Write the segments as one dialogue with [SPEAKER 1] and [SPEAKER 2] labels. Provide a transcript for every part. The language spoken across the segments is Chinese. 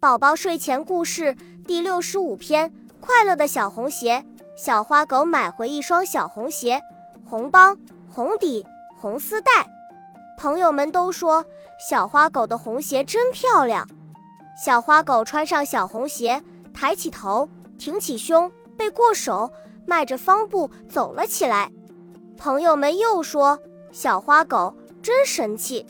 [SPEAKER 1] 宝宝睡前故事第六十五篇：快乐的小红鞋。小花狗买回一双小红鞋，红帮、红底、红丝带。朋友们都说小花狗的红鞋真漂亮。小花狗穿上小红鞋，抬起头，挺起胸，背过手，迈着方步走了起来。朋友们又说小花狗真神气。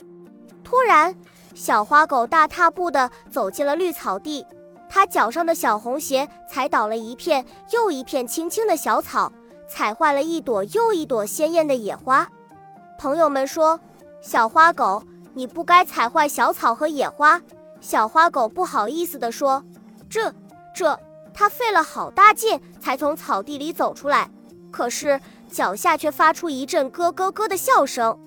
[SPEAKER 1] 突然。小花狗大踏步地走进了绿草地，它脚上的小红鞋踩倒了一片又一片青青的小草，踩坏了一朵又一朵鲜艳的野花。朋友们说：“小花狗，你不该踩坏小草和野花。”小花狗不好意思地说：“这……这……它费了好大劲才从草地里走出来，可是脚下却发出一阵咯咯咯的笑声。”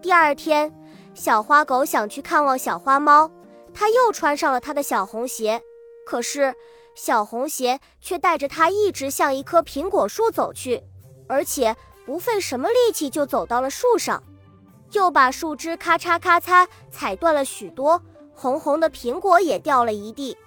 [SPEAKER 1] 第二天。小花狗想去看望小花猫，它又穿上了它的小红鞋，可是小红鞋却带着它一直向一棵苹果树走去，而且不费什么力气就走到了树上，又把树枝咔嚓咔嚓踩断了许多，红红的苹果也掉了一地。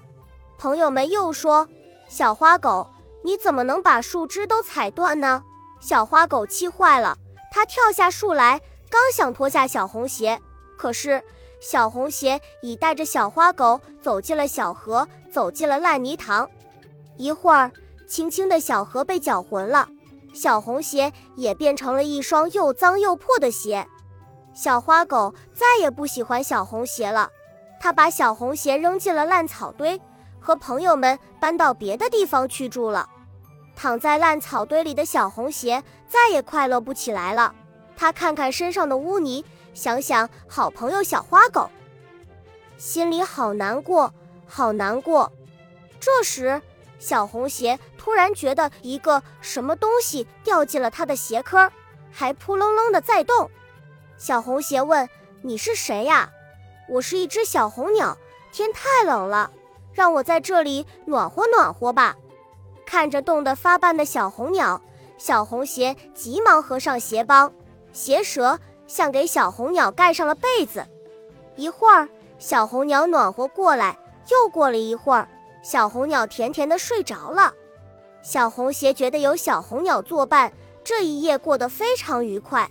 [SPEAKER 1] 朋友们又说：“小花狗，你怎么能把树枝都踩断呢？”小花狗气坏了，它跳下树来，刚想脱下小红鞋。可是，小红鞋已带着小花狗走进了小河，走进了烂泥塘。一会儿，清清的小河被搅浑了，小红鞋也变成了一双又脏又破的鞋。小花狗再也不喜欢小红鞋了，它把小红鞋扔进了烂草堆，和朋友们搬到别的地方去住了。躺在烂草堆里的小红鞋再也快乐不起来了，它看看身上的污泥。想想好朋友小花狗，心里好难过，好难过。这时，小红鞋突然觉得一个什么东西掉进了他的鞋坑，还扑棱棱的在动。小红鞋问：“你是谁呀？”“我是一只小红鸟，天太冷了，让我在这里暖和暖和吧。”看着冻得发斑的小红鸟，小红鞋急忙合上鞋帮，鞋舌。像给小红鸟盖上了被子，一会儿小红鸟暖和过来，又过了一会儿，小红鸟甜甜的睡着了。小红鞋觉得有小红鸟作伴，这一夜过得非常愉快。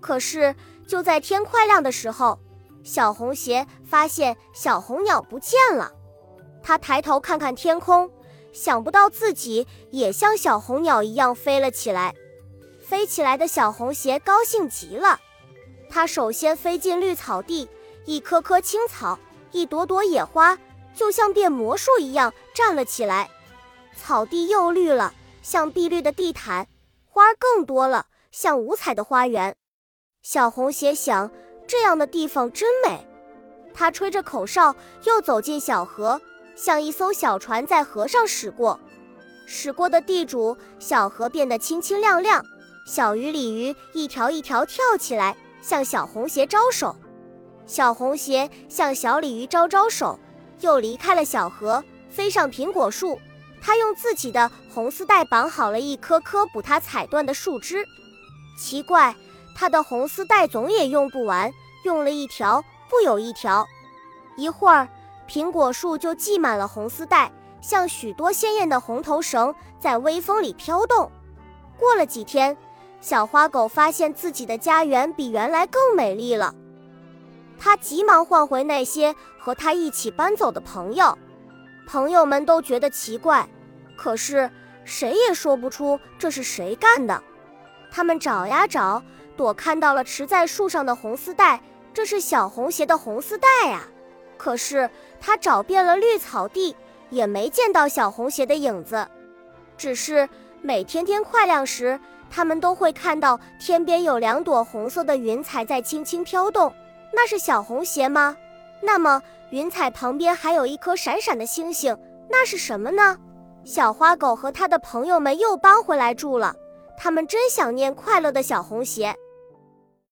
[SPEAKER 1] 可是就在天快亮的时候，小红鞋发现小红鸟不见了。他抬头看看天空，想不到自己也像小红鸟一样飞了起来。飞起来的小红鞋高兴极了。它首先飞进绿草地，一棵棵青草，一朵朵野花，就像变魔术一样站了起来。草地又绿了，像碧绿的地毯；花儿更多了，像五彩的花园。小红鞋想，这样的地方真美。它吹着口哨，又走进小河，像一艘小船在河上驶过。驶过的地主，小河变得清清亮亮，小鱼、鲤鱼一条一条跳起来。向小红鞋招手，小红鞋向小鲤鱼招招手，又离开了小河，飞上苹果树。他用自己的红丝带绑好了一棵棵补它踩断的树枝。奇怪，他的红丝带总也用不完，用了一条不有一条。一会儿，苹果树就系满了红丝带，像许多鲜艳的红头绳在微风里飘动。过了几天。小花狗发现自己的家园比原来更美丽了，它急忙唤回那些和它一起搬走的朋友，朋友们都觉得奇怪，可是谁也说不出这是谁干的。他们找呀找，躲看到了持在树上的红丝带，这是小红鞋的红丝带呀。可是他找遍了绿草地，也没见到小红鞋的影子，只是每天天快亮时。他们都会看到天边有两朵红色的云彩在轻轻飘动，那是小红鞋吗？那么云彩旁边还有一颗闪闪的星星，那是什么呢？小花狗和它的朋友们又搬回来住了，他们真想念快乐的小红鞋。